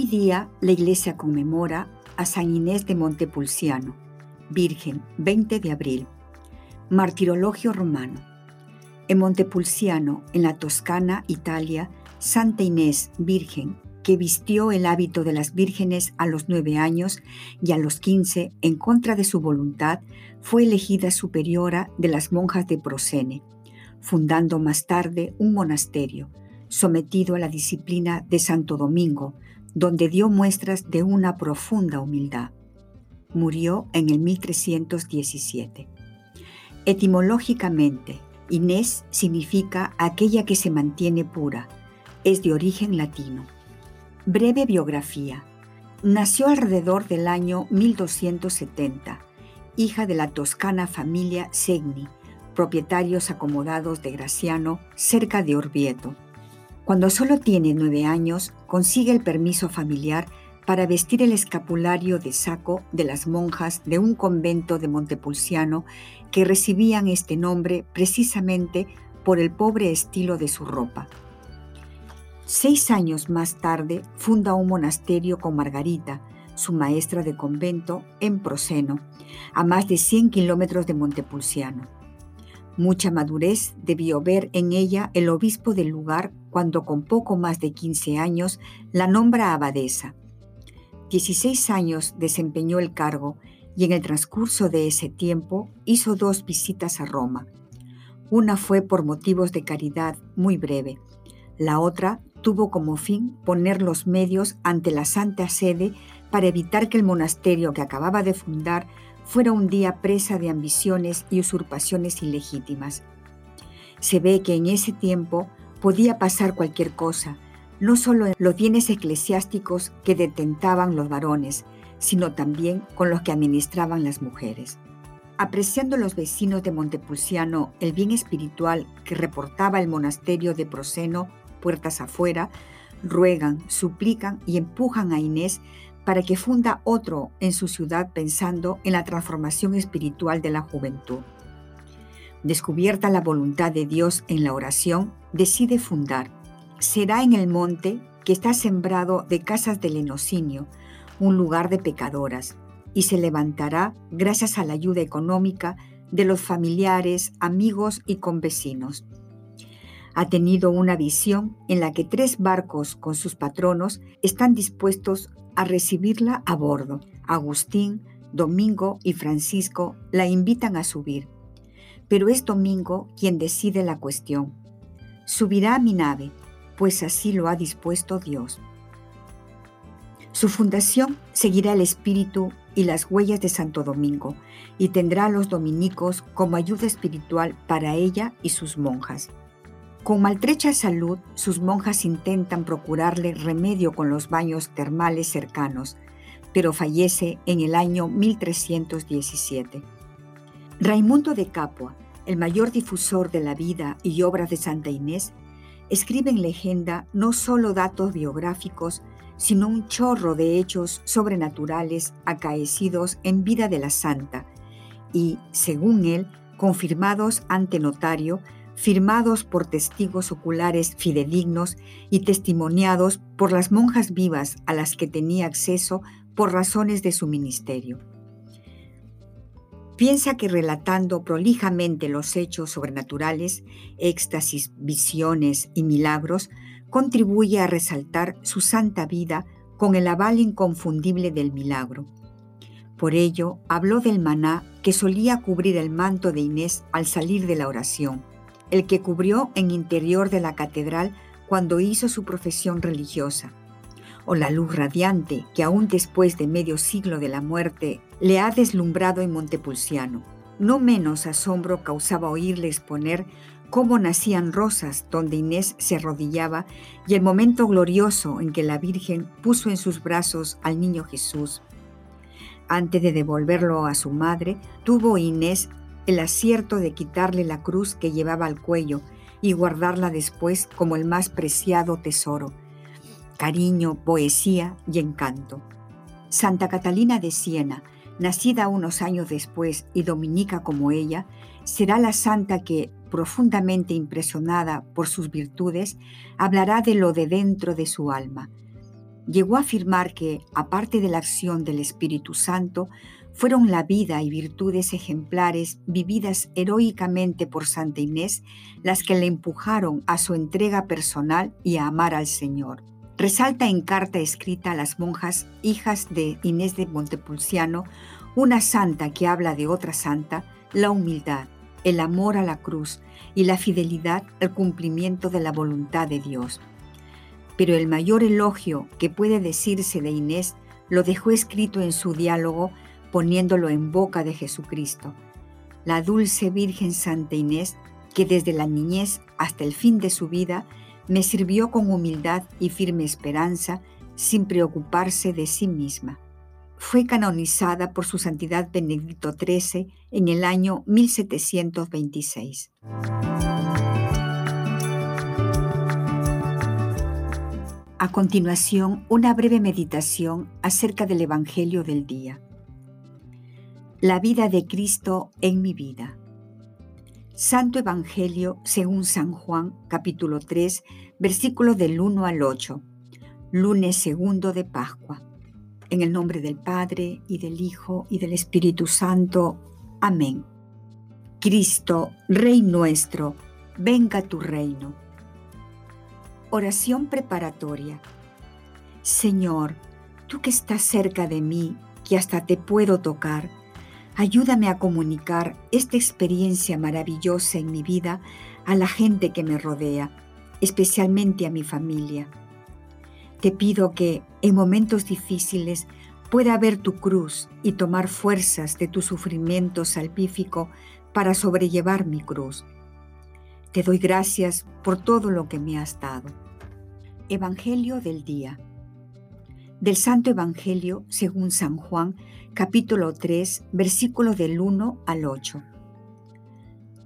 Hoy día la iglesia conmemora a San Inés de Montepulciano, Virgen, 20 de abril. Martirologio romano. En Montepulciano, en la Toscana, Italia, Santa Inés, Virgen, que vistió el hábito de las vírgenes a los nueve años y a los quince, en contra de su voluntad, fue elegida superiora de las monjas de Procene, fundando más tarde un monasterio, sometido a la disciplina de Santo Domingo, donde dio muestras de una profunda humildad. Murió en el 1317. Etimológicamente, Inés significa aquella que se mantiene pura. Es de origen latino. Breve biografía. Nació alrededor del año 1270, hija de la toscana familia Segni, propietarios acomodados de Graciano, cerca de Orvieto. Cuando solo tiene nueve años, consigue el permiso familiar para vestir el escapulario de saco de las monjas de un convento de Montepulciano que recibían este nombre precisamente por el pobre estilo de su ropa. Seis años más tarde funda un monasterio con Margarita, su maestra de convento, en Proseno, a más de 100 kilómetros de Montepulciano. Mucha madurez debió ver en ella el obispo del lugar cuando con poco más de 15 años la nombra abadesa. 16 años desempeñó el cargo y en el transcurso de ese tiempo hizo dos visitas a Roma. Una fue por motivos de caridad muy breve. La otra tuvo como fin poner los medios ante la Santa Sede para evitar que el monasterio que acababa de fundar fuera un día presa de ambiciones y usurpaciones ilegítimas. Se ve que en ese tiempo podía pasar cualquier cosa, no solo en los bienes eclesiásticos que detentaban los varones, sino también con los que administraban las mujeres. Apreciando los vecinos de Montepulciano el bien espiritual que reportaba el monasterio de Proseno, puertas afuera, ruegan, suplican y empujan a Inés para que funda otro en su ciudad pensando en la transformación espiritual de la juventud. Descubierta la voluntad de Dios en la oración, decide fundar. Será en el monte que está sembrado de casas de lenocinio, un lugar de pecadoras, y se levantará gracias a la ayuda económica de los familiares, amigos y convecinos. Ha tenido una visión en la que tres barcos con sus patronos están dispuestos a recibirla a bordo. Agustín, Domingo y Francisco la invitan a subir, pero es Domingo quien decide la cuestión. Subirá a mi nave, pues así lo ha dispuesto Dios. Su fundación seguirá el espíritu y las huellas de Santo Domingo y tendrá a los dominicos como ayuda espiritual para ella y sus monjas. Con maltrecha salud, sus monjas intentan procurarle remedio con los baños termales cercanos, pero fallece en el año 1317. Raimundo de Capua, el mayor difusor de la vida y obra de Santa Inés, escribe en legenda no solo datos biográficos, sino un chorro de hechos sobrenaturales acaecidos en vida de la santa y, según él, confirmados ante notario firmados por testigos oculares fidedignos y testimoniados por las monjas vivas a las que tenía acceso por razones de su ministerio. Piensa que relatando prolijamente los hechos sobrenaturales, éxtasis, visiones y milagros, contribuye a resaltar su santa vida con el aval inconfundible del milagro. Por ello, habló del maná que solía cubrir el manto de Inés al salir de la oración el que cubrió en interior de la catedral cuando hizo su profesión religiosa, o la luz radiante que aún después de medio siglo de la muerte le ha deslumbrado en Montepulciano. No menos asombro causaba oírle exponer cómo nacían rosas donde Inés se arrodillaba y el momento glorioso en que la Virgen puso en sus brazos al niño Jesús. Antes de devolverlo a su madre, tuvo Inés el acierto de quitarle la cruz que llevaba al cuello y guardarla después como el más preciado tesoro. Cariño, poesía y encanto. Santa Catalina de Siena, nacida unos años después y dominica como ella, será la santa que, profundamente impresionada por sus virtudes, hablará de lo de dentro de su alma. Llegó a afirmar que, aparte de la acción del Espíritu Santo, fueron la vida y virtudes ejemplares vividas heroicamente por Santa Inés las que le empujaron a su entrega personal y a amar al Señor. Resalta en carta escrita a las monjas hijas de Inés de Montepulciano, una santa que habla de otra santa, la humildad, el amor a la cruz y la fidelidad al cumplimiento de la voluntad de Dios. Pero el mayor elogio que puede decirse de Inés lo dejó escrito en su diálogo poniéndolo en boca de Jesucristo, la dulce Virgen Santa Inés, que desde la niñez hasta el fin de su vida me sirvió con humildad y firme esperanza sin preocuparse de sí misma. Fue canonizada por su Santidad Benedicto XIII en el año 1726. A continuación, una breve meditación acerca del Evangelio del día. La vida de Cristo en mi vida. Santo Evangelio según San Juan, capítulo 3, versículos del 1 al 8. Lunes segundo de Pascua. En el nombre del Padre, y del Hijo, y del Espíritu Santo. Amén. Cristo, Rey nuestro, venga tu reino. Oración preparatoria. Señor, tú que estás cerca de mí, que hasta te puedo tocar, Ayúdame a comunicar esta experiencia maravillosa en mi vida a la gente que me rodea, especialmente a mi familia. Te pido que en momentos difíciles pueda ver tu cruz y tomar fuerzas de tu sufrimiento salpífico para sobrellevar mi cruz. Te doy gracias por todo lo que me has dado. Evangelio del día. Del Santo Evangelio según San Juan, capítulo 3, versículo del 1 al 8.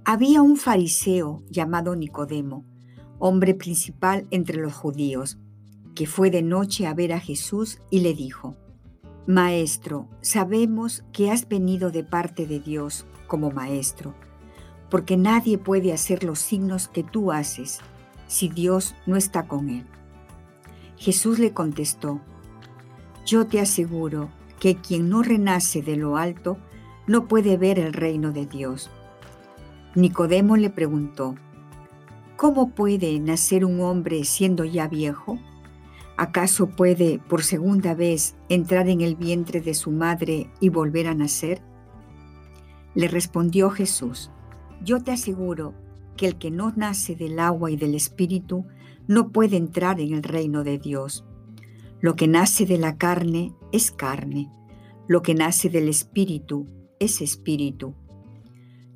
Había un fariseo llamado Nicodemo, hombre principal entre los judíos, que fue de noche a ver a Jesús y le dijo, Maestro, sabemos que has venido de parte de Dios como maestro, porque nadie puede hacer los signos que tú haces si Dios no está con él. Jesús le contestó, Yo te aseguro que quien no renace de lo alto no puede ver el reino de Dios. Nicodemo le preguntó, ¿Cómo puede nacer un hombre siendo ya viejo? ¿Acaso puede por segunda vez entrar en el vientre de su madre y volver a nacer? Le respondió Jesús, yo te aseguro que el que no nace del agua y del espíritu no puede entrar en el reino de Dios. Lo que nace de la carne es carne, lo que nace del espíritu es espíritu.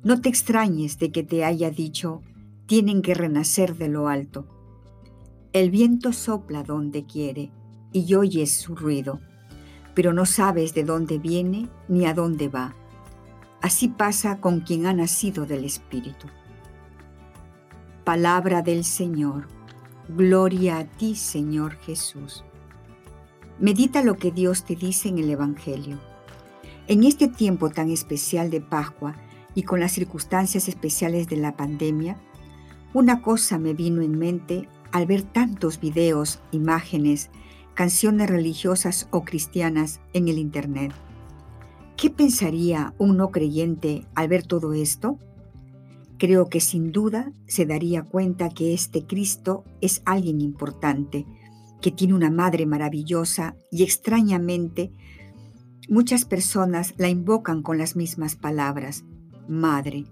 No te extrañes de que te haya dicho, tienen que renacer de lo alto. El viento sopla donde quiere y oyes su ruido, pero no sabes de dónde viene ni a dónde va. Así pasa con quien ha nacido del Espíritu. Palabra del Señor. Gloria a ti, Señor Jesús. Medita lo que Dios te dice en el Evangelio. En este tiempo tan especial de Pascua y con las circunstancias especiales de la pandemia, una cosa me vino en mente al ver tantos videos, imágenes, canciones religiosas o cristianas en el Internet. ¿Qué pensaría un no creyente al ver todo esto? Creo que sin duda se daría cuenta que este Cristo es alguien importante, que tiene una madre maravillosa y extrañamente muchas personas la invocan con las mismas palabras, madre,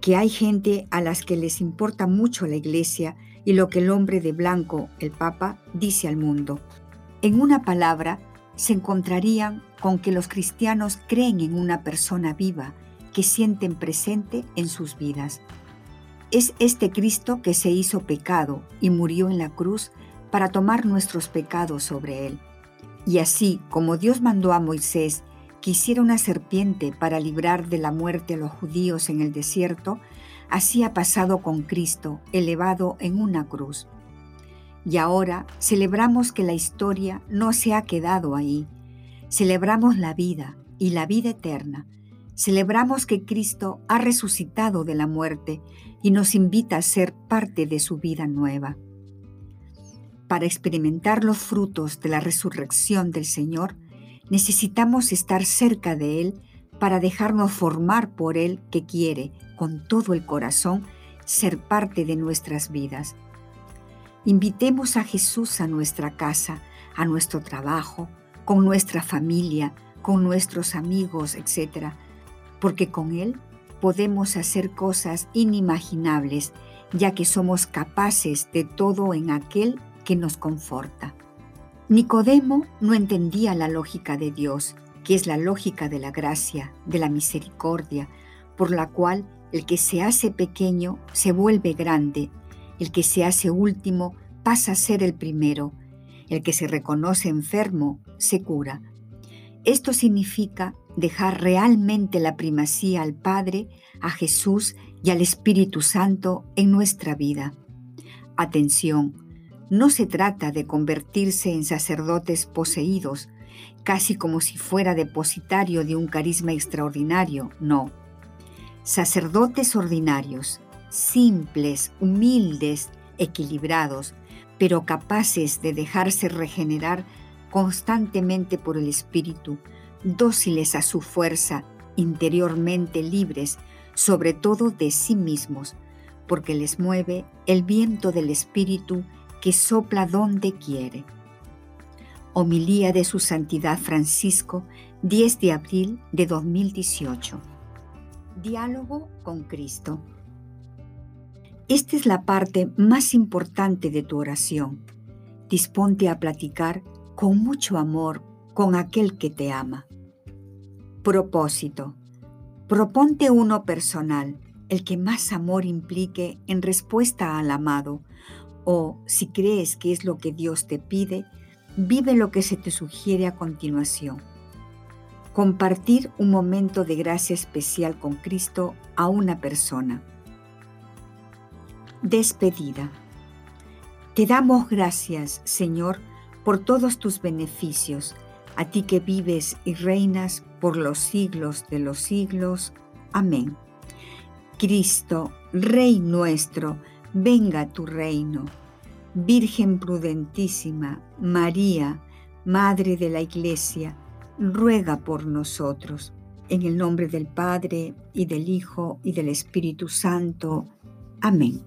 que hay gente a las que les importa mucho la iglesia y lo que el hombre de blanco, el Papa, dice al mundo. En una palabra, se encontrarían con que los cristianos creen en una persona viva que sienten presente en sus vidas. Es este Cristo que se hizo pecado y murió en la cruz para tomar nuestros pecados sobre él. Y así como Dios mandó a Moisés que hiciera una serpiente para librar de la muerte a los judíos en el desierto, así ha pasado con Cristo, elevado en una cruz. Y ahora celebramos que la historia no se ha quedado ahí. Celebramos la vida y la vida eterna. Celebramos que Cristo ha resucitado de la muerte y nos invita a ser parte de su vida nueva. Para experimentar los frutos de la resurrección del Señor, necesitamos estar cerca de Él para dejarnos formar por Él que quiere, con todo el corazón, ser parte de nuestras vidas. Invitemos a Jesús a nuestra casa, a nuestro trabajo, con nuestra familia, con nuestros amigos, etc. Porque con Él podemos hacer cosas inimaginables, ya que somos capaces de todo en aquel que nos conforta. Nicodemo no entendía la lógica de Dios, que es la lógica de la gracia, de la misericordia, por la cual el que se hace pequeño se vuelve grande, el que se hace último pasa a ser el primero, el que se reconoce enfermo se cura. Esto significa dejar realmente la primacía al Padre, a Jesús y al Espíritu Santo en nuestra vida. Atención, no se trata de convertirse en sacerdotes poseídos, casi como si fuera depositario de un carisma extraordinario, no. Sacerdotes ordinarios, simples, humildes, equilibrados, pero capaces de dejarse regenerar constantemente por el Espíritu, dóciles a su fuerza, interiormente libres, sobre todo de sí mismos, porque les mueve el viento del Espíritu que sopla donde quiere. Homilía de su Santidad Francisco, 10 de abril de 2018. Diálogo con Cristo. Esta es la parte más importante de tu oración. Disponte a platicar con mucho amor con aquel que te ama. Propósito. Proponte uno personal, el que más amor implique en respuesta al amado, o si crees que es lo que Dios te pide, vive lo que se te sugiere a continuación. Compartir un momento de gracia especial con Cristo a una persona. Despedida. Te damos gracias, Señor, por todos tus beneficios, a ti que vives y reinas por los siglos de los siglos. Amén. Cristo, Rey nuestro, venga tu reino. Virgen prudentísima, María, Madre de la Iglesia, ruega por nosotros. En el nombre del Padre, y del Hijo, y del Espíritu Santo. Amén.